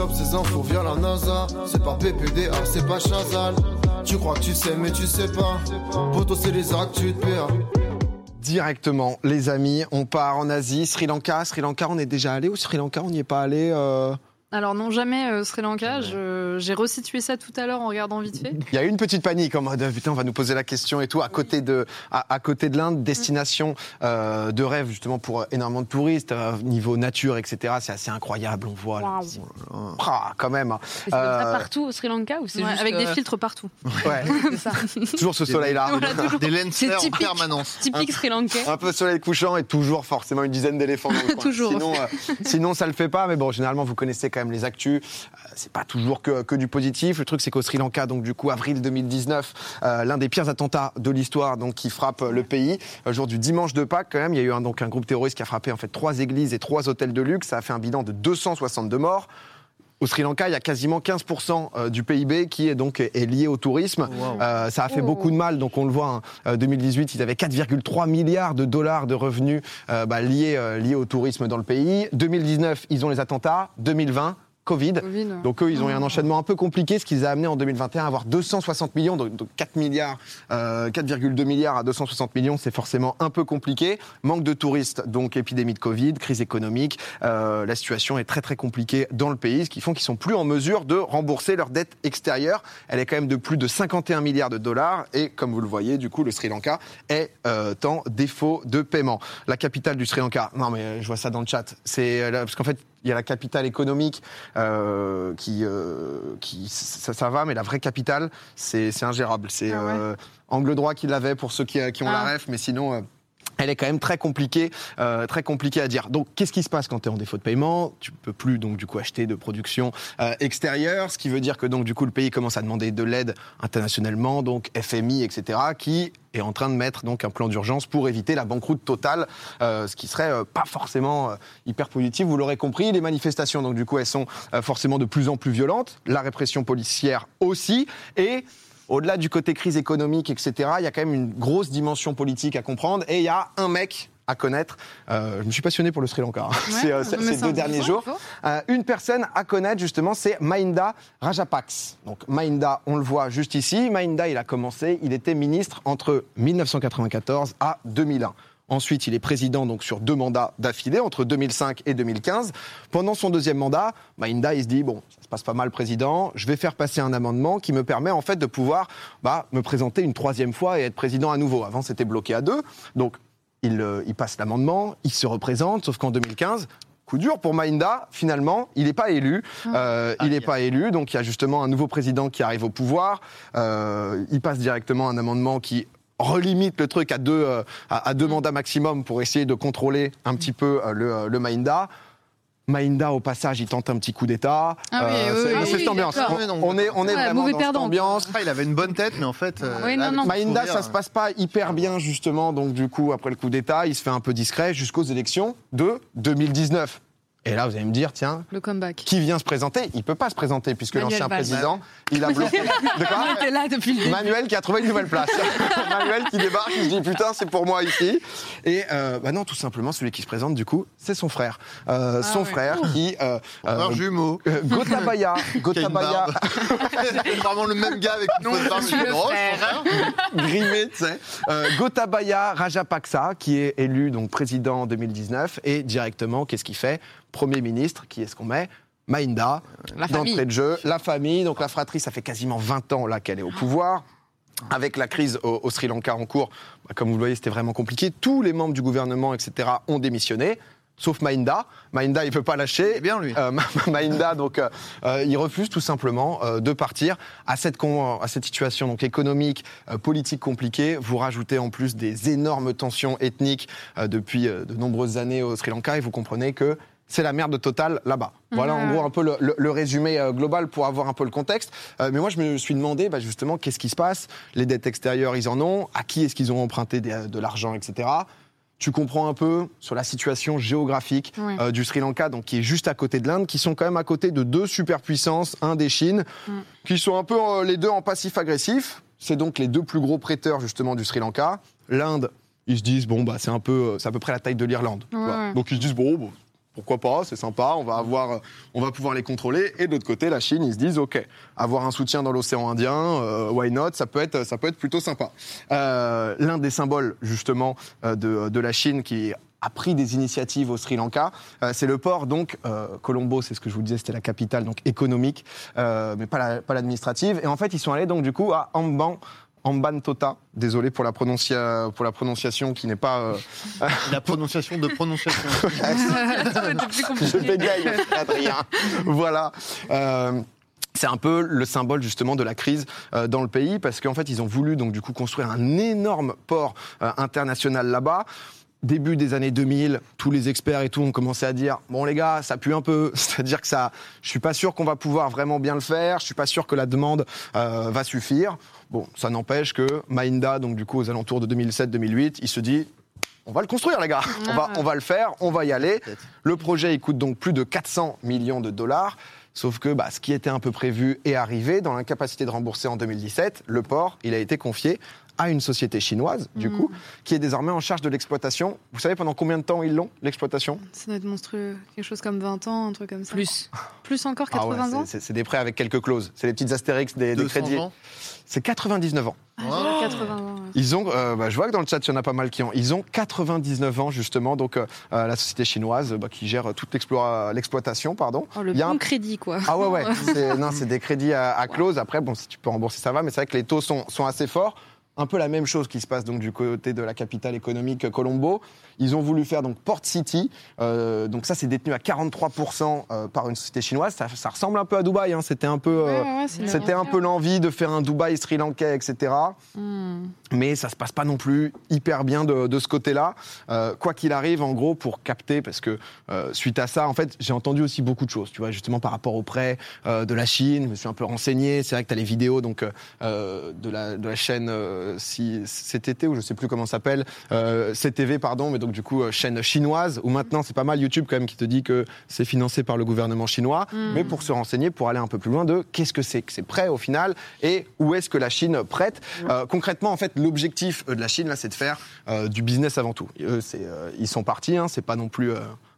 chope ces infos via la NASA. C'est pas PPDA, c'est pas Chazal. Tu crois que tu sais, mais tu sais pas. Poto, c'est les actus de PA. Directement, les amis, on part en Asie, Sri Lanka. Sri Lanka, on est déjà allé ou Sri Lanka, on n'y est pas allé euh Alors non, jamais euh, Sri Lanka. J'ai resitué ça tout à l'heure en regardant vite fait. Il y a eu une petite panique en mode putain, on va nous poser la question et tout. À côté de, à, à côté de l'Inde, destination euh, de rêve justement pour énormément de touristes, euh, niveau nature, etc. C'est assez incroyable, on voit. là. Waouh. Ah, quand même. C'est Euh, partout au Sri Lanka ou c'est Ouais, juste, avec des filtres partout. Ouais, c'est ça. toujours ce soleil-là. Des lancers en typique. permanence. Typique Sri Lankais. Un peu soleil couchant et toujours forcément une dizaine d'éléphants dans le coin. Toujours. Sinon, euh, sinon, ça le fait pas. Mais bon, généralement, vous connaissez quand même les actus. Euh, c'est pas toujours que, du positif. Le truc, c'est qu'au Sri Lanka, donc du coup, avril 2019, euh, l'un des pires attentats de l'histoire, donc qui frappe euh, le pays. Euh, jour du dimanche de Pâques, quand même, il y a eu un, donc un groupe terroriste qui a frappé en fait trois églises et trois hôtels de luxe. Ça a fait un bilan de 262 morts. Au Sri Lanka, il y a quasiment 15% euh, du PIB qui est donc est lié au tourisme. Euh, ça a fait Oh. beaucoup de mal. Donc on le voit, hein, euh, 2018, ils avaient 4,3 milliards de dollars de revenus euh, bah, liés, euh, liés au tourisme dans le pays. 2019, ils ont les attentats. 2020, Covid. Covid. Donc eux, ils ont eu un enchaînement un peu compliqué, ce qui les a amenés en 2021 à avoir 260 millions, donc, donc 4 milliards, euh, 4,2 milliards à 260 millions, c'est forcément un peu compliqué. Manque de touristes, donc épidémie de Covid, crise économique, euh, la situation est très très compliquée dans le pays, ce qui font qu'ils sont plus en mesure de rembourser leur dette extérieure. Elle est quand même de plus de 51 milliards de dollars et comme vous le voyez, du coup, le Sri Lanka est euh, en défaut de paiement. La capitale du Sri Lanka, non mais je vois ça dans le chat, c'est euh, parce qu'en fait il y a la capitale économique euh, qui, euh, qui ça, ça va, mais la vraie capitale, c'est c'est ingérable. C'est Ah ouais. euh, angle droit qui l'avait pour ceux qui, qui ont Ah. la ref, mais sinon. Elle est quand même très compliquée, euh, très compliquée à dire. Donc, qu'est-ce qui se passe quand tu es en défaut de paiement? Tu peux plus donc du coup acheter de production euh, extérieure, ce qui veut dire que donc du coup le pays commence à demander de l'aide internationalement, donc FMI, etc., qui est en train de mettre donc un plan d'urgence pour éviter la banqueroute totale, euh, ce qui serait euh, pas forcément euh, hyper positif. Vous l'aurez compris, les manifestations donc du coup elles sont euh, forcément de plus en plus violentes, la répression policière aussi, et au-delà du côté crise économique, etc., il y a quand même une grosse dimension politique à comprendre. Et il y a un mec à connaître. Euh, je me suis passionné pour le Sri Lanka hein, ces, euh, ces- deux derniers jours. Euh, une personne à connaître, justement, c'est Mahinda Rajapaksa. Donc, Mahinda, on le voit juste ici. Mahinda, il a commencé, il était ministre entre 1994 à 2001. Ensuite, il est président donc sur deux mandats d'affilée entre 2005 et 2015. Pendant son deuxième mandat, Mahinda il se dit bon, ça se passe pas mal, président. Je vais faire passer un amendement qui me permet en fait de pouvoir bah, me présenter une troisième fois et être président à nouveau. Avant, c'était bloqué à deux. Donc, il, euh, il passe l'amendement, il se représente, sauf qu'en 2015. Coup dur pour Mahinda, finalement, il n'est pas élu. Euh, il n'est pas élu, donc il y a justement un nouveau président qui arrive au pouvoir. Euh, il passe directement un amendement qui relimite le truc à deux, euh, à, à deux mandats maximum pour essayer de contrôler un petit peu euh, le, euh, le Mahinda. Mahinda, au passage, il tente un petit coup d'État. Ah oui, oui, c'est oui, c'est oui, cette ambiance. d'accord. On, on est, on est Ouais, vraiment dans perdant. cette ambiance. Ah, il avait une bonne tête, mais en fait. euh, non, non. sourire, ça se passe pas hyper bien justement, donc du coup après le coup d'État, il se fait un peu discret jusqu'aux élections de 2019. Et là, vous allez me dire, tiens, Le comeback. qui vient se présenter? Il peut pas se présenter puisque l'ancien président, il a bloqué. De quoi? On était là depuis le début. Manuel qui a trouvé une nouvelle place. Manuel qui débarque, il se dit putain, c'est pour moi ici. Et euh, bah non, tout simplement, celui qui se présente du coup, c'est son frère. Euh, son ouais. frère qui. Euh, Un euh, jumeau. euh, Gotabaya. une Gotabaya. C'est vraiment le même gars avec une le Oh, frère. grimé, tu sais. Euh, Gotabaya Rajapaksa, qui est élu donc président en 2019, et directement, qu'est-ce qu'il fait? Premier ministre, qui est-ce qu'on met famille. d'entrée de jeu, la famille, donc la fratrie, ça fait quasiment 20 ans là qu'elle est au pouvoir. Avec la crise au, au Sri Lanka en cours, bah, comme vous le voyez, c'était vraiment compliqué. Tous les membres du gouvernement, etc., ont démissionné, sauf Mahinda. Mahinda, il peut pas lâcher. est bien, lui. Euh, donc, euh, euh, il refuse tout simplement euh, de partir à cette, con- à cette situation donc économique, politique compliquée. Vous rajoutez en plus des énormes tensions ethniques depuis de nombreuses années au Sri Lanka et vous comprenez que c'est la merde totale là-bas. Voilà en gros un peu le, le- le résumé euh, global pour avoir un peu le contexte. Euh, mais moi je me suis demandé bah, justement qu'est-ce qui se passe? Les dettes extérieures ils en ont. À qui est-ce qu'ils ont emprunté des- de l'argent, etc. Tu comprends un peu sur la situation géographique Ouais. euh, du Sri Lanka, donc qui est juste à côté de l'Inde, qui sont quand même à côté de deux superpuissances, un des Chine, qui sont un peu euh, les deux en passif agressif. C'est donc les deux plus gros prêteurs justement du Sri Lanka. L'Inde, ils se disent bon bah c'est un peu, euh, c'est à peu près la taille de l'Irlande. ouais. Donc ils se disent bon, bon, pourquoi pas, c'est sympa, on va, avoir, euh, on va pouvoir les contrôler. Et de l'autre côté, la Chine, ils se disent, OK, avoir un soutien dans l'océan Indien, euh, why not, ça peut être, ça peut être plutôt sympa. Euh, L'un des symboles, justement, euh, de, de la Chine qui a pris des initiatives au Sri Lanka. Euh, c'est le port, donc, euh, Colombo, c'est ce que je vous disais, c'était la capitale donc économique, mais pas la- pas l'administrative. et en fait, ils sont allés donc du coup à Amban. Ambantota, désolé pour la, prononcia- pour la prononciation qui n'est pas. euh, La prononciation de prononciation. je bégaye, Adrien. voilà. Euh, c'est un peu le symbole justement de la crise euh, dans le pays parce qu'en fait ils ont voulu donc du coup construire un énorme port euh, international là-bas. Début des années 2000, tous les experts et tout ont commencé à dire bon les gars, ça pue un peu, c'est-à-dire que ça, je suis pas sûr qu'on va pouvoir vraiment bien le faire, je suis pas sûr que la demande euh, va suffire. Bon, ça n'empêche que Mainda, donc du coup aux alentours de 2007-2008, il se dit on va le construire les gars, on va, on va le faire, on va y aller. Le projet il coûte donc plus de 400 millions de dollars. Sauf que bah, ce qui était un peu prévu est arrivé. Dans l'incapacité de rembourser en 2017, le port, il a été confié à une société chinoise, du coup, qui est désormais en charge de l'exploitation. Vous savez pendant combien de temps ils l'ont, l'exploitation? Ça doit être monstrueux. Quelque chose comme 20 ans, un truc comme ça. Plus. Plus encore, Ah ouais, 80 ans? c'est- des prêts avec quelques clauses. C'est les petites astérix des, des 200 crédits. ans. C'est 99 ans. Ah, j'avais 80 ans. Ils ont, euh, bah, je vois que dans le chat, il y en a pas mal qui ont. Ils ont 99 ans, justement, donc euh, euh, la société chinoise bah, qui gère toute l'explo- l'exploitation. pardon. Oh, le Il y a un bon crédit, quoi. Ah ouais, ouais. C'est, non, c'est des crédits à, à clause. Après, bon, si tu peux rembourser, ça va. Mais c'est vrai que les taux sont, sont assez forts. Un peu la même chose qui se passe donc du côté de la capitale économique Colombo. Ils ont voulu faire donc Port City. Euh, donc ça, c'est détenu à 43% euh, par une société chinoise. Ça, ça ressemble un peu à Dubaï. hein. C'était un peu, euh, Ouais, ouais, c'est une c'était un aventure. peu l'envie de faire un Dubaï sri lankais, etc. Hmm. Mais ça se passe pas non plus hyper bien de, de ce côté-là. Euh, quoi qu'il arrive, en gros, pour capter, parce que euh, suite à ça, en fait, j'ai entendu aussi beaucoup de choses, tu vois, justement par rapport aux prêts euh, de la Chine. Je me suis un peu renseigné. C'est vrai que tu as les vidéos donc, euh, euh, de, la, de la chaîne euh, si, CTT, ou je sais plus comment ça s'appelle, euh, CTV, pardon, mais donc du coup, euh, chaîne chinoise, où maintenant, c'est pas mal YouTube quand même qui te dit que c'est financé par le gouvernement chinois. Mais pour se renseigner, pour aller un peu plus loin de qu'est-ce que c'est que ces prêts au final et où est-ce que la Chine prête. Euh, concrètement, en fait, l'objectif de la Chine, là, c'est de faire du business avant tout. Eux, c'est, ils sont partis, hein, c'est pas non plus.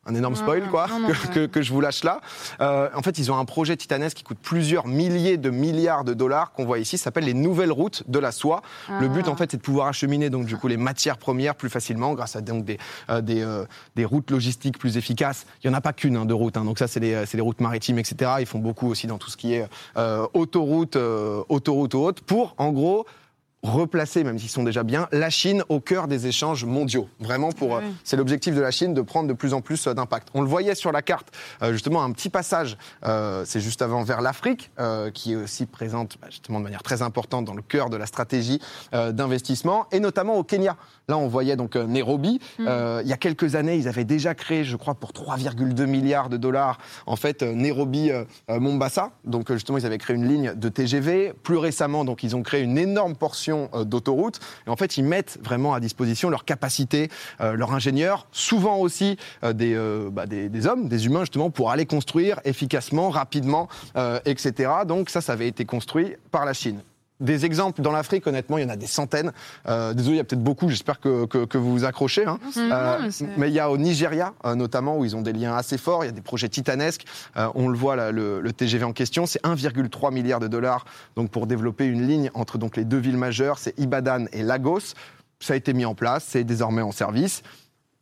Un énorme spoil, quoi, non, non, que, que- que je vous lâche là. Euh, en fait, ils ont un projet titanesque qui coûte plusieurs milliers de milliards de dollars qu'on voit ici. Ça s'appelle les nouvelles routes de la soie. Le but, Ah. en fait, c'est de pouvoir acheminer donc du coup les matières premières plus facilement grâce à donc des euh, des, euh, des routes logistiques plus efficaces. Il y en a pas qu'une hein, de routes. hein. Donc ça, c'est les c'est les routes maritimes, etc. Ils font beaucoup aussi dans tout ce qui est euh, autoroute, euh, autoroute ou autre pour en gros replacer, même s'ils sont déjà bien, la Chine au cœur des échanges mondiaux. Vraiment, pour, euh, Ouais. c'est l'objectif de la Chine de prendre de plus en plus euh, d'impact. On le voyait sur la carte, euh, justement, un petit passage, euh, c'est juste avant vers l'Afrique, euh, qui est aussi présente bah, justement de manière très importante dans le cœur de la stratégie euh, d'investissement, et notamment au Kenya. Là, on voyait donc euh, Nairobi. Euh, il y a quelques années, ils avaient déjà créé, je crois, pour 3,2 milliards de dollars, en fait, euh, Nairobi euh, euh, Mombasa. Donc, euh, justement, ils avaient créé une ligne de TGV. Plus récemment, donc, ils ont créé une énorme portion euh, d'autoroute. Et en fait, ils mettent vraiment à disposition leur capacité, euh, leurs ingénieurs, souvent aussi euh, des, bah, des, des hommes, des humains, justement, pour aller construire efficacement, rapidement, etc. Donc, ça, ça avait été construit par la Chine. Des exemples dans l'Afrique, honnêtement, il y en a des centaines. Euh, désolé, il y a peut-être beaucoup, j'espère que, que, que vous vous accrochez. hein. non, Euh, mais il y a au Nigeria, euh, notamment, où ils ont des liens assez forts, il y a des projets titanesques. Euh, on le voit, là, le, le TGV en question, c'est 1,3 milliard de dollars donc, pour développer une ligne entre donc, les deux villes majeures, c'est Ibadan et Lagos. Ça a été mis en place, c'est désormais en service.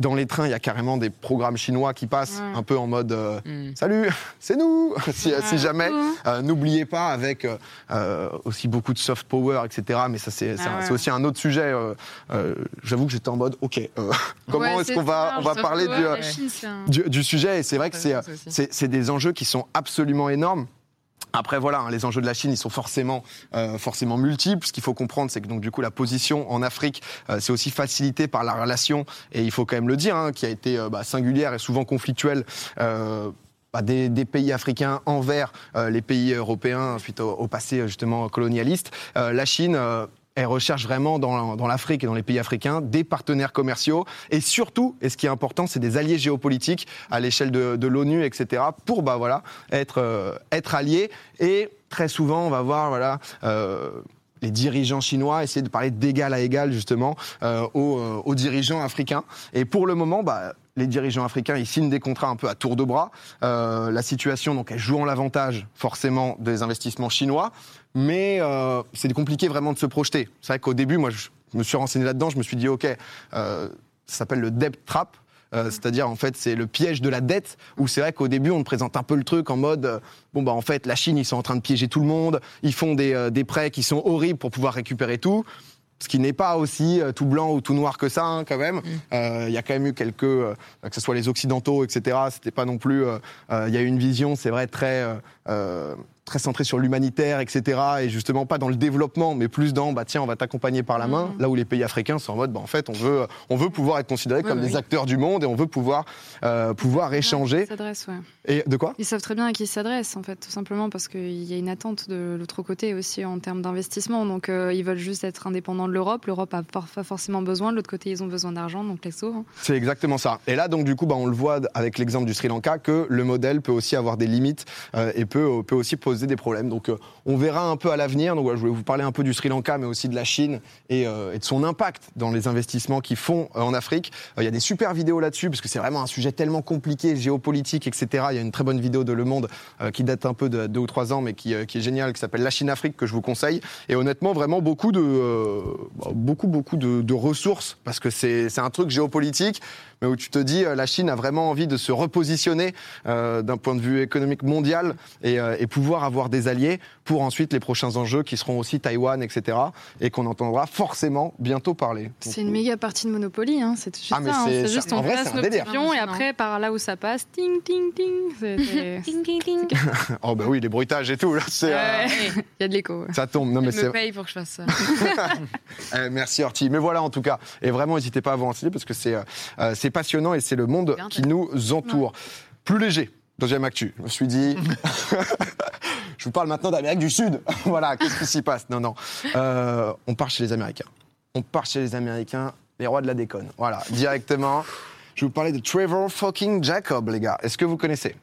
Dans les trains, il y a carrément des programmes chinois qui passent Ouais. un peu en mode euh, Mm. Salut, c'est nous si, si jamais. Euh, N'oubliez pas, avec euh, aussi beaucoup de soft power, etc. Mais ça, c'est c'est Ah ouais. aussi un autre sujet. euh, euh, J'avoue que j'étais en mode Ok, euh, comment Ouais, est-ce qu'on va, on va parler du, ouais, la Chine, c'est un- du, du sujet? Et c'est vrai que c'est des enjeux qui sont absolument énormes. Après voilà, hein, les enjeux de la Chine, ils sont forcément, euh, forcément multiples. Ce qu'il faut comprendre, c'est que donc du coup la position en Afrique, euh, c'est aussi facilité par la relation, et il faut quand même le dire, hein, qui a été euh, bah, singulière et souvent conflictuelle. euh, bah, des, des pays africains envers euh, les pays européens suite au, au passé justement colonialiste. La Chine elle recherche vraiment dans, dans l'Afrique et dans les pays africains des partenaires commerciaux et surtout, et ce qui est important, c'est des alliés géopolitiques à l'échelle de, de l'ONU, etc. pour bah, voilà, être, euh, être alliés. Et très souvent, on va voir voilà, euh, les dirigeants chinois essayer de parler d'égal à égal justement euh, aux, aux dirigeants africains. Et pour le moment, bah, les dirigeants africains, ils signent des contrats un peu à tour de bras. La situation, donc, elle joue en l'avantage, forcément, des investissements chinois. Mais euh, c'est compliqué vraiment de se projeter. C'est vrai qu'au début, moi, je me suis renseigné là-dedans, je me suis dit, OK, euh, ça s'appelle le debt trap. Euh, C'est-à-dire, en fait, c'est le piège de la dette, où c'est vrai qu'au début, on te présente un peu le truc en mode, euh, bon, bah, en fait, la Chine, ils sont en train de piéger tout le monde, ils font des, euh, des prêts qui sont horribles pour pouvoir récupérer tout. Ce qui n'est pas aussi tout blanc ou tout noir que ça, hein, quand même. Euh, Il y a quand même eu quelques, que ce soit les Occidentaux, etc. C'était pas non plus. Il y a eu une vision, c'est vrai, très. Très centrée sur l'humanitaire, etc. Et justement pas dans le développement, mais plus dans, bah tiens, on va t'accompagner par la main. Là où les pays africains sont en mode, bah en fait, on veut, on veut pouvoir être considérés comme ouais, des oui. acteurs du monde et on veut pouvoir, euh, pouvoir échanger. Ils s'adressent, ouais. Et de quoi? Ils savent très bien à qui ils s'adressent, en fait, tout simplement parce qu'il y a une attente de l'autre côté aussi en termes d'investissement. Donc, euh, ils veulent juste être indépendants de l'Europe. L'Europe a pas pas forcément besoin. De l'autre côté, ils ont besoin d'argent, donc les sauts. hein. C'est exactement ça. Et là, donc, du coup, bah, on le voit avec l'exemple du Sri Lanka que le modèle peut aussi avoir des limites euh, et peut, peut aussi poser des problèmes. Donc, euh, on verra un peu à l'avenir. Donc, je voulais vous parler un peu du Sri Lanka, mais aussi de la Chine et, euh, de son impact dans les investissements qu'ils font euh, en Afrique. Il y a des super vidéos là-dessus parce que c'est vraiment un sujet tellement compliqué, géopolitique, etc. Il y a une très bonne vidéo de Le Monde qui date un peu de deux ou trois ans, mais qui, est géniale, qui s'appelle La Chine-Afrique, que je vous conseille. Et honnêtement, vraiment beaucoup de, beaucoup, beaucoup de, ressources parce que c'est un truc géopolitique mais où tu te dis euh, la Chine a vraiment envie de se repositionner euh, d'un point de vue économique mondial et, euh, et pouvoir avoir des alliés pour ensuite les prochains enjeux qui seront aussi Taïwan, etc. et qu'on entendra forcément bientôt parler. C'est une méga partie de Monopoly. Hein. C'est juste Ah, mais ça. hein. c'est- juste en on vrai, place c'est un nos pions et après, par là où ça passe, ting, ting, ting. Ting, ting, ting. Oh bah oui, les bruitages et tout, là, c'est, euh. Il y a de l'écho. ouais. ça tombe. Non, mais c'est me paye pour que je fasse ça. Euh, merci Horty. Mais voilà en tout cas. Et vraiment, n'hésitez pas à vous renseigner parce que c'est euh, c'est passionnant et c'est le monde qui nous entoure. Plus léger. Deuxième actu. Je me suis dit. je vous parle maintenant d'Amérique du Sud. voilà, qu'est-ce qui s'y passe? Non, non. Euh, on part chez les Américains. On part chez les Américains, les rois de la déconne. Voilà, directement. Je vais vous parler de Trevor fucking Jacob, les gars. Est-ce que vous connaissez?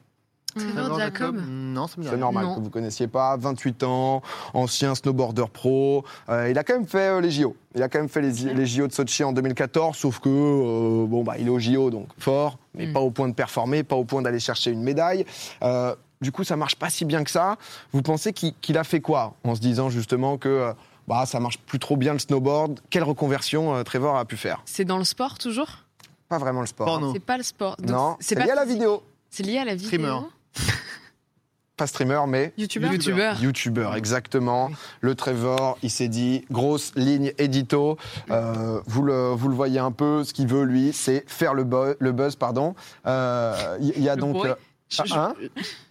Trevor Jacob. Non, ça me dit c'est rien. normal Non. que vous connaissiez pas. 28 ans, ancien snowboarder pro. Euh, il a quand même fait euh, les JO. Il a quand même fait les, les JO de Sochi en 2014, sauf que euh, bon bah il est au JO donc fort, mais Mm. pas au point de performer, pas au point d'aller chercher une médaille. Euh, du coup, ça marche pas si bien que ça. Vous pensez qu'il qu'il a fait quoi en se disant justement que euh, bah ça marche plus trop bien le snowboard? Quelle reconversion euh, Trevor a pu faire? C'est dans le sport toujours? Pas vraiment le sport. Porno. C'est pas le sport. Donc, Non, c'est lié pas à la vidéo. C'est lié à la vidéo? Streamer. Pas streamer, mais YouTubeur. Youtubeur. YouTuber, exactement. Le Trevor, il s'est dit, grosse ligne édito. Euh, vous, le, vous le voyez un peu, ce qu'il veut, lui, c'est faire le, buzz. pardon. Euh, Il y, a Le donc. Je- je- hein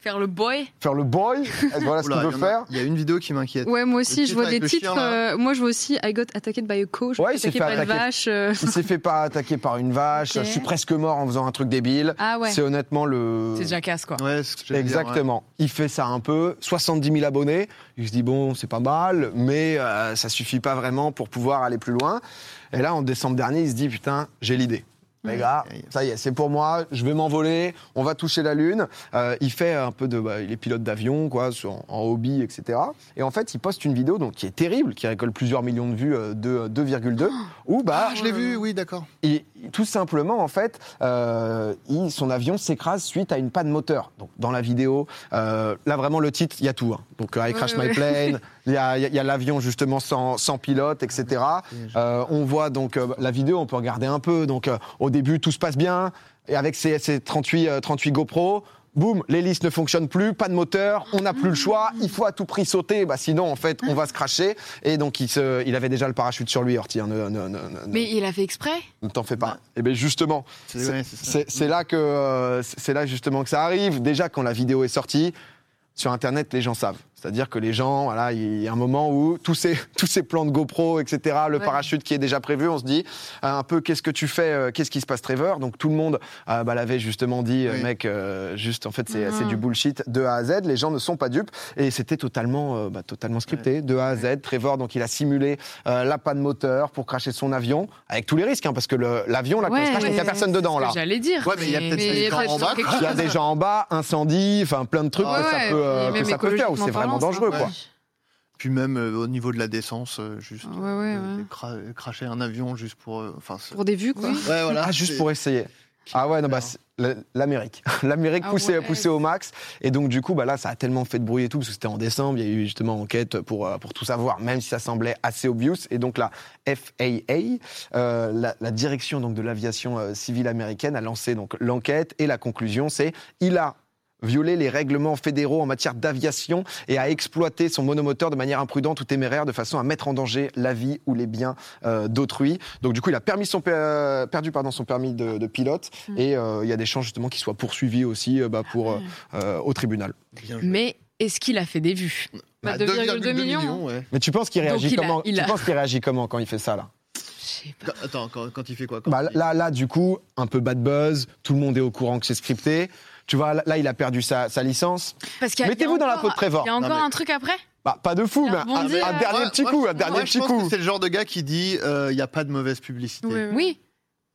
Faire le boy. faire le boy, voilà ce qu'il veut faire. Il y a une vidéo qui m'inquiète. Ouais, moi aussi, je vois des titres. chien, euh, moi, je vois aussi I got attacked by a coach. Ouais, il s'est fait par une attaquer. vache. euh. Il s'est fait pas attaquer par une vache. Je suis presque mort en faisant un truc débile. Ah ouais. C'est honnêtement le. C'est Jackass, quoi. Ouais, c'est ce que j'allais dire, ouais. Exactement. Il fait ça un peu, 70 000 abonnés. Il se dit bon, c'est pas mal, mais euh, ça suffit pas vraiment pour pouvoir aller plus loin. Et là, en décembre dernier, il se dit putain, j'ai l'idée. Les gars, ça y est, c'est pour moi. Je vais m'envoler. On va toucher la lune. Euh, il fait un peu de, bah, il est pilote d'avion, quoi, sur- en hobby, etc. Et en fait, il poste une vidéo donc qui est terrible, qui récolte plusieurs millions de vues, euh, de 2,2, où bah, Ah, je l'ai vu, oui, d'accord. et tout simplement, en fait, euh, il- son avion s'écrase suite à une panne moteur. Donc, dans la vidéo, là vraiment le titre, il y a tout. hein. Donc, I crash Ouais, my ouais. plane, il y a, y l'avion justement sans, sans pilote, etc. Euh, on voit donc la vidéo, on peut regarder un peu. Donc, au début, tout se passe bien. Et avec ces, ces 38, euh, 38 GoPro, boum, l'hélice ne fonctionne plus, pas de moteur, on n'a plus le choix, il faut à tout prix sauter, bah, sinon, en fait, on va se cracher. Et donc, il, se, il avait déjà le parachute sur lui, Horty. hein, ne- ne- ne- ne- Mais il a fait exprès? Ne t'en fais pas. Et bien justement, C'est- là que euh, c'est là justement que ça arrive. Déjà quand la vidéo est sortie, sur Internet, les gens savent. C'est-à-dire que les gens, voilà, il y a un moment où tous ces, tous ces plans de GoPro, etc., le Ouais. parachute qui est déjà prévu, on se dit euh, un peu qu'est-ce que tu fais, euh, qu'est-ce qui se passe, Trevor? Donc tout le monde euh, bah, l'avait justement dit, euh, Oui. mec, euh, juste en fait c'est Mhm. c'est du bullshit de A à Z. Les gens ne sont pas dupes et c'était totalement, euh, bah, totalement scripté de A à Z. Trevor, donc il a simulé euh, la panne moteur pour cracher son avion avec tous les risques, hein, parce que le- l'avion, se Ouais, crache, il n'y a personne dedans là. J'allais dire. Ouais, mais il y a peut-être des gens en bas. quelque quoi. Il y a des gens en bas, incendie, enfin plein de trucs Ah que ça peut, euh, que ça peut faire, parlant, dangereux, quoi. Puis même euh, au niveau de la décence, euh, juste Ouais, ouais, euh, ouais. cra- cracher un avion juste pour. Enfin, Pour des vues, quoi. ouais, voilà. Ah, juste pour essayer. Ah ouais, non, bah, l'Amérique. L'Amérique Ah poussée, ouais. poussée au max. Et donc, du coup, bah, là, ça a tellement fait de bruit et tout, parce que c'était en décembre, il y a eu justement enquête pour, pour tout savoir, même si ça semblait assez obvious. Et donc, la FAA, euh, la, la direction donc, de l'aviation euh, civile américaine, a lancé donc l'enquête. Et la conclusion, c'est il a violé les règlements fédéraux en matière d'aviation et a exploité son monomoteur de manière imprudente ou téméraire de façon à mettre en danger la vie ou les biens euh, d'autrui. Donc du coup, il a permis son, per- perdu pardon, son permis de, de pilote Mm. et euh, il y a des chances justement qu'il soit poursuivi aussi euh, bah, pour, euh, euh, au tribunal. Mais est-ce qu'il a fait des vues? Bah, Ah, 2,2 millions. ouais. Mais tu penses qu'il réagit il a- comment? Tu penses qu'il réagit comment quand il fait ça là? Pas. Attends, quand, quand il fait quoi? Quand bah, il- là, là, du coup, un peu bad buzz, tout le monde est au courant que c'est scripté. Tu vois, là, il a perdu sa, sa licence. Mettez-vous dans la peau de Trevor. Il y a encore Non, mais- un truc après? Bah, pas de fou, mais a un, un euh, dernier Ouais, petit ouais, coup, je- un dernier ouais, petit je pense coup. C'est le genre de gars qui dit il n'y a pas de mauvaise publicité. Oui, oui. Oui.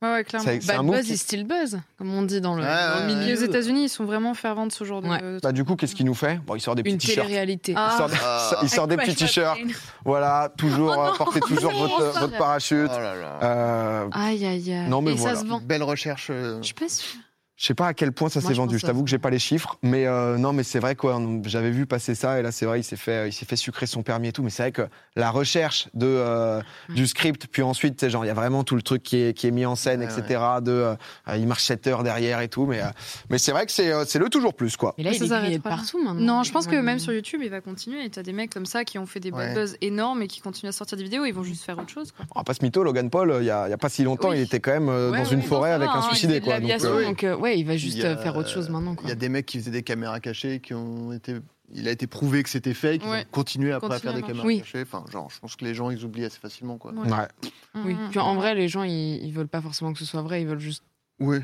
Ouais, ouais, clairement. Un Bad move buzz qui- is still buzz, comme on dit dans le, Ouais, dans le milieu. États-Unis, ils sont vraiment fervents de ce genre de. Ouais. de- Bah, du coup, qu'est-ce qu'il nous fait? Bon, il sort des petits Une t-shirts. télé-réalité. Ah. Il sort, des- Ah. il sort des Avec petits t-shirts. Voilà, toujours, Oh euh, portez toujours votre, parachute. Oh là là. Euh, Aïe, aïe, aïe. non, mais voilà. ça se vend. Belle recherche. euh, Je suis pas sûre. Je sais pas à quel point ça s'est vendu. Je t'avoue que j'ai pas les chiffres, mais euh, non, mais c'est vrai quoi. J'avais vu passer ça et là c'est vrai, il s'est fait, il s'est fait sucrer son permis et tout. Mais c'est vrai que la recherche de euh, du script, puis ensuite, tu sais, genre il y a vraiment tout le truc qui est, qui est mis en scène, Ouais, etc. De, euh, il marche 7 heures derrière et tout. Mais euh, mais c'est vrai que c'est c'est le toujours plus quoi. Mais là, Ça il est partout maintenant. Non, je pense que Ouais. même sur YouTube, il va continuer. Et t'as des mecs comme ça qui ont fait des Ouais. buzz énormes et qui continuent à sortir des vidéos. Ils vont juste faire autre chose. Quoi. On va pas se mytho, Logan Paul, il y a, il y a pas si longtemps, Oui. il était quand même euh, Ouais, dans ouais, une forêt avec un suicidé quoi. Donc, ouais, il va juste il y a, euh, faire autre chose maintenant. Il y a des mecs qui faisaient des caméras cachées, qui ont été. Il a été prouvé que c'était fake, ils Ouais. ont continué après à faire des caméras cachées. Enfin, genre, je pense que les gens, ils oublient assez facilement, quoi. Ouais. ouais. Oui. Mhm. Puis en vrai, les gens, ils, ils veulent pas forcément que ce soit vrai, ils veulent juste Oui.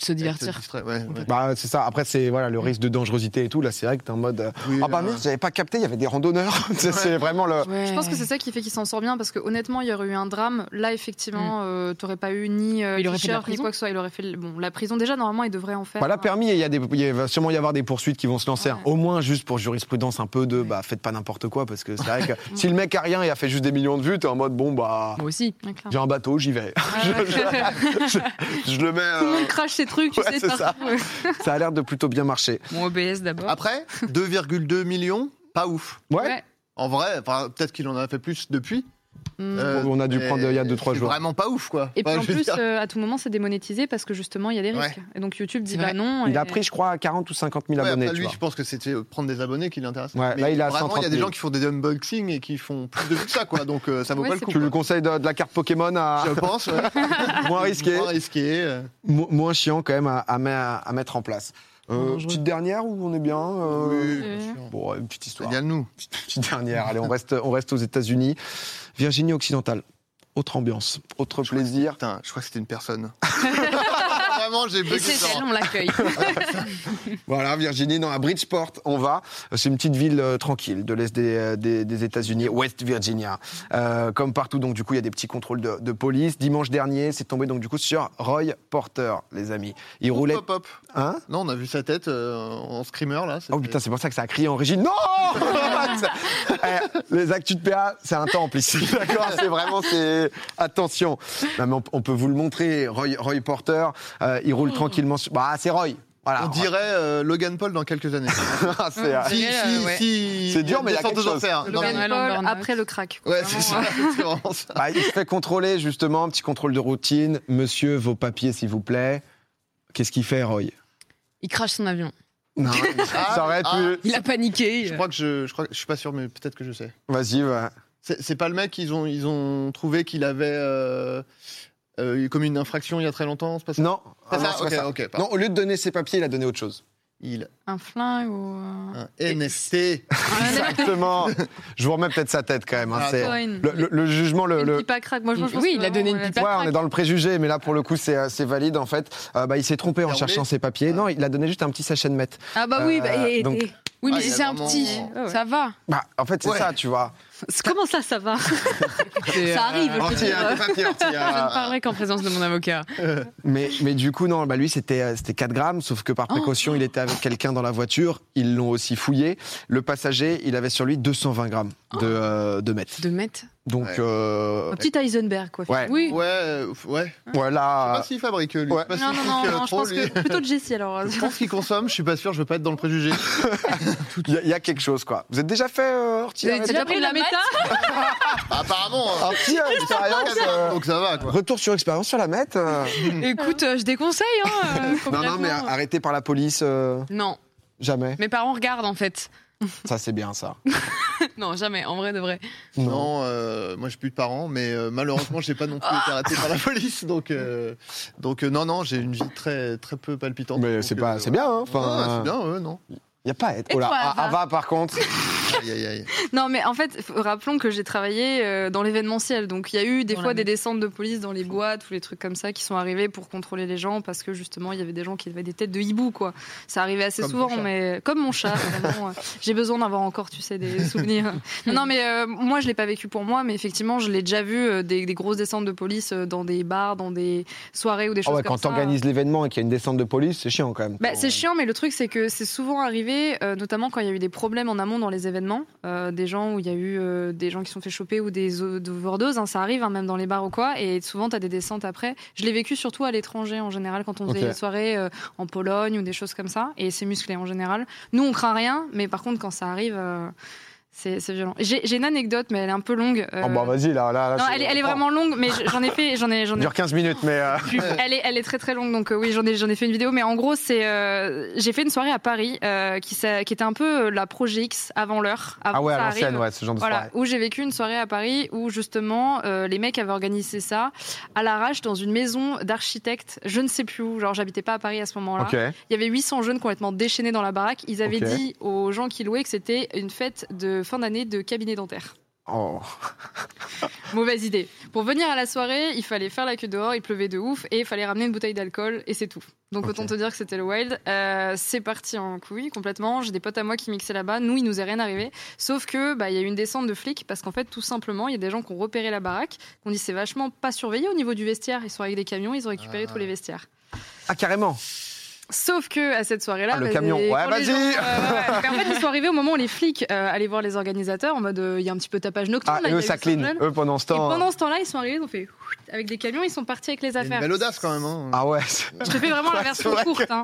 se divertir. Ouais, ouais. Bah, c'est ça. Après, c'est voilà, le risque de dangerosité et tout. Là, c'est vrai que t'es en mode. euh, Oui, ah bah euh, merde, j'avais pas capté, il y avait des randonneurs. c'est c'est vraiment le. Ouais. Je pense que c'est ça qui fait qu'il s'en sort bien parce que honnêtement, il y aurait eu un drame. Là, effectivement, euh, t'aurais pas eu ni euh, Il aurait fait de la t-shirt, ni prison. quoi que ce soit. Il aurait fait bon la prison. Déjà, normalement, il devrait en faire. Bah là, un. permis, il, y a des, il va sûrement y avoir des poursuites qui vont se lancer. hein. Au moins, juste pour jurisprudence, un peu de bah, faites pas n'importe quoi. Parce que c'est vrai que si le mec a rien et a fait juste des millions de vues, t'es en mode bon, bah, Moi aussi. J'ai un bateau, j'y vais. Je le mets. Tout le euh, monde crache ses trucs, tu Ouais, sais, c'est ça. ça a l'air de plutôt bien marcher. Mon OBS d'abord. Après, 2,2 millions, pas ouf. Ouais. Ouais. En vrai, peut-être qu'il en a fait plus depuis. Euh, On a dû prendre il y a deux, trois c'est jours. vraiment pas ouf, quoi. Et puis Enfin, en plus, dire, euh, à tout moment, c'est démonétisé parce que justement, il y a des Ouais. risques. Et donc YouTube dit bah non. Il et- a pris, je crois, 40 ou 50 000 ouais, abonnés. après, tu lui, vois. je pense que c'était euh, prendre des abonnés qui l'intéressent. Ouais, Mais là, il a vraiment, 130 il y a des 000. gens qui font des unboxings et qui font plus de vues que ça, quoi. Donc, euh, ça vaut Ouais, pas le coup. Tu lui conseilles de, de la carte Pokémon à Je pense. ouais. moins risqué, Moins risqué. mo- moins chiant quand même à, à me- à mettre en place. Euh, petite dernière où on est bien euh, Oui, euh, bien sûr. Bon, une petite histoire. Régale-nous. Petite dernière. Allez, on reste, on reste aux États-Unis. Virginie occidentale. Autre ambiance, autre plaisir. Putain, je crois que c'était une personne. Vraiment, j'ai bugué. c'est on l'accueille. Voilà, Virginie, non, à Bridgeport, on va. C'est une petite ville euh, tranquille de l'est des, euh, des- des États-Unis, West Virginia. Euh, comme partout, donc du coup, il y a des petits contrôles de, de police. Dimanche dernier, c'est tombé donc du coup sur Roy Porter, les amis. Il roulait. Hop, hop. Hein Non, on a vu sa tête euh, en screamer, là. Oh putain, c'est pour ça que ça a crié en régie. Non Eh, Les actus de PA, c'est un temple ici, d'accord C'est vraiment, c'est... Attention. Non, mais on, on peut vous le montrer, Roy, Roy Porter, euh, il roule tranquillement sur... Bah, c'est Roy voilà. On dirait euh, Logan Paul dans quelques années. C'est, euh, si, dirait, si, euh, ouais. si. C'est dur, mais il y a quelque chose. Non, Logan Burnout, Paul après le crack. Ouais, c'est ça. Bah, il se fait contrôler justement, petit contrôle de routine. Monsieur, vos papiers s'il vous plaît. Qu'est-ce qu'il fait, Roy? Il crache son avion. Non, Ah, ça aurait ah, pu. Il a paniqué. Je crois que je, je crois, que- je suis pas sûr, mais peut-être que je sais. Vas-y, va. C'est pas le mec qu'ils ont, ils ont trouvé qu'il avait euh, euh, commis une infraction il y a très longtemps, c'est pas ça Non, ah non, c'est pas ça. au lieu de donner ses papiers, il a donné autre chose. Il Un flingue ou. euh, un NFT. Exactement. Je vous remets peut-être sa tête quand même. hein, Ah, c'est- une- le, le- le jugement, le, Une le- crack. Moi, je pense Oui, il a donné une pipe Ouais, crack. on est dans le préjugé, mais là pour le coup c'est euh, valide en fait. Euh, bah, il s'est trompé en cherchant ses papiers. Non, il a donné juste un petit sachet de meth. Ah bah oui, bah, Euh, et- donc- et- Oui, mais Ah, c'est un vraiment- petit, ça va. Bah, en fait c'est Ouais. ça, tu vois. Comment ça, ça va Ça arrive, je Ortia, pire, Ortia. Je ne parlerai qu'en présence de mon avocat. Mais, mais du coup, non, bah lui, c'était euh, c'était 4 grammes, sauf que par Oh. précaution, il était avec quelqu'un dans la voiture. Ils l'ont aussi fouillé. Le passager, il avait sur lui 220 grammes de, Oh. euh, de meth. De mettre. Donc, Ouais. euh, Un petit Heisenberg, quoi. Ouais. Oui. Ouais, euh, ouais. Je sais voilà. pas s'il fabrique lui. Ouais. Je sais pas Non, non, non, euh, je pense lui. que plutôt de Jessie alors. Je pense qu'il consomme, je suis pas sûr, je veux pas être dans le préjugé. Il y, a- il y a quelque chose, quoi. Vous êtes déjà fait, euh, Vous avez déjà pris la méta Apparemment, hein. Ortia, expérience. euh, donc ça va quoi. Retour sur expérience sur la meth. euh. Écoute, euh, je déconseille. Hein, euh, Non, non, mais complètement. arrêté par la police, euh, Non, jamais. mes parents regardent en fait. Ça, c'est bien, ça. Non, jamais, en vrai de vrai. Non, euh, moi j'ai plus de parents, mais euh, malheureusement j'ai pas non plus été arrêté par la police, donc euh, donc euh, non non j'ai une vie très très peu palpitante. Mais donc, c'est euh, pas, c'est bien, hein. Ouais, c'est bien, ouais, non. Il y a pas à être. Et Oh là, toi, ah, Ava Ava, par contre. Aïe aïe aïe. Non, mais en fait, rappelons que j'ai travaillé euh, dans l'événementiel. Donc, il y a eu des Dans fois des descentes de police dans les boîtes ou les trucs comme ça qui sont arrivés pour contrôler les gens parce que justement, il y avait des gens qui avaient des têtes de hibou, quoi. Ça arrivait assez Comme souvent, mais comme mon chat, vraiment. euh, j'ai besoin d'avoir encore, tu sais, des souvenirs. non, mais euh, moi, je l'ai pas vécu pour moi, mais effectivement, je l'ai déjà vu euh, des, des grosses descentes de police euh, dans des bars, dans des soirées ou des Ah choses ouais, comme quand ça. t'organises l'événement et qu'il y a une descente de police, c'est chiant quand même. Bah, c'est chiant, mais le truc, c'est que c'est souvent arrivé, euh, notamment quand il y a eu des problèmes en amont dans les événements, euh, des gens où il y a eu euh, des gens qui se sont fait choper ou des overdoses, hein, ça arrive, hein, même dans les bars ou quoi, et souvent, tu as des descentes après. Je l'ai vécu surtout à l'étranger, en général, quand on faisait Ok. des soirées en Pologne ou des choses comme ça, et c'est musclé en général. Nous, on craint rien, mais par contre, quand ça arrive, c'est c'est violent. J'ai j'ai une anecdote, mais elle est un peu longue. euh, Oh bah vas-y, là, là, là. non, elle est, elle est vraiment longue, mais j'en ai fait, j'en ai, j'en ai dure 15 minutes, mais. euh, elle est, elle est très très longue, donc euh, oui, j'en ai, j'en ai fait une vidéo, mais en gros, c'est, euh, j'ai fait une soirée à Paris qui, qui était un peu la Projet X avant l'heure. Ah ouais, à l'ancienne, ouais, ce genre de Voilà, soirée. où j'ai vécu une soirée à Paris où justement les mecs avaient organisé ça à l'arrache dans une maison d'architecte, je ne sais plus où, genre j'habitais pas à Paris à ce moment-là. Il y avait 800 jeunes complètement déchaînés dans la baraque. Ils avaient dit aux gens qui louaient que c'était une fête de fin d'année de cabinet dentaire. Oh. Mauvaise idée. Pour venir à la soirée, il fallait faire la queue dehors, il pleuvait de ouf, et il fallait ramener une bouteille d'alcool, et c'est tout. Donc autant te dire que c'était le wild. Euh, c'est parti en couille complètement. J'ai des potes à moi qui mixaient là-bas. Nous, il nous est rien arrivé. Sauf que bah il y a eu une descente de flics parce qu'en fait, tout simplement, il y a des gens qui ont repéré la baraque, qui ont dit c'est vachement pas surveillé au niveau du vestiaire. Ils sont avec des camions, ils ont récupéré Ah. tous les vestiaires. Ah, carrément. Sauf que à cette soirée-là, Ah, le bah, camion. Ouais, vas-y. gens, euh, en fait, ils sont arrivés au moment où les flics euh, allaient voir les organisateurs en mode euh, il y a un petit peu tapage nocturne. Ah, là, eux, ça 100 clean. Eux, pendant ce Et temps. pendant ce temps-là, ils sont arrivés, ils ont fait avec des camions, ils sont partis avec les affaires. une belle audace quand même. Hein. Ah ouais. Je te fais vraiment la version vrai courte. hein.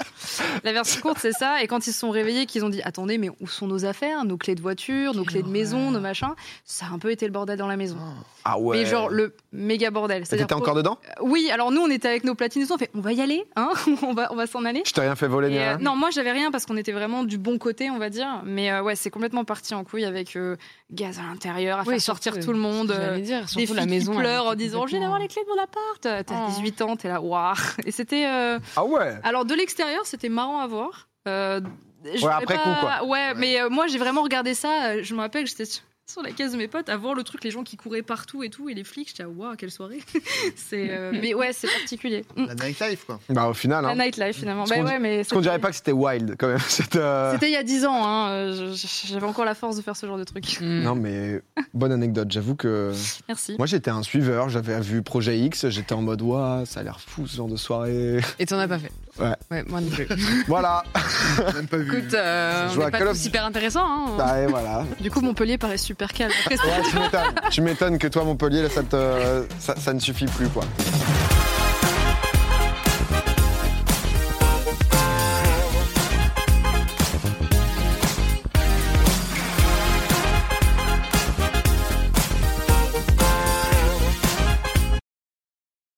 La version courte, c'est ça. Et quand ils se sont réveillés, qu'ils ont dit Attendez, mais où sont nos affaires? Nos clés de voiture, nos clés de maison, nos machins Ça a un peu été le bordel dans la maison. Ah ouais. Mais genre le méga bordel. T'étais encore dedans? Oui, alors nous, on était avec nos platines et tout, on fait On va y aller, hein? On va, on va s'en aller. T'ai rien fait voler, euh, non, moi j'avais rien parce qu'on était vraiment du bon côté, on va dire. Mais euh, ouais, c'est complètement parti en couille avec euh, gaz à l'intérieur, à Oui, faire sortir tout le monde. Euh, dire, des filles la maison. qui pleurent en disant Je viens d'avoir les clés de mon appart. T'as Oh. 18 ans, t'es là, waouh. Et c'était. euh, Ah ouais. Alors de l'extérieur, c'était marrant à voir. Euh, je Ouais, après pas- coup, quoi. Ouais, mais euh, moi j'ai vraiment regardé ça. Je me rappelle, j'étais sur- la caisse de mes potes à voir le truc, les gens qui couraient partout et tout, et les flics. J'étais, waouh, quelle soirée. c'est, euh, mais ouais, c'est particulier. Mm. La nightlife quoi. Bah, au final. La Hein. nightlife finalement. Parce Bah qu'on- ouais, mais qu'on dirait pas que c'était wild quand même. C'était, euh, C'était il y a 10 ans. Hein. euh, J'avais encore la force de faire ce genre de truc. Mm. Non, mais bonne anecdote. J'avoue que Merci. moi j'étais un suiveur. J'avais vu Projet X. J'étais en mode, ouah, ça a l'air fou ce genre de soirée. Et t'en as pas fait Ouais. Ouais, moi non plus. voilà. Même pas vu. Écoute, euh, on pas of hyper intéressant. Hein. Bah, et voilà. Du coup, Montpellier paraît super calme. Après, Ouais, tu m'étonnes. Tu m'étonnes que toi, Montpellier, là, ça, te, ça, ça ne suffit plus, quoi.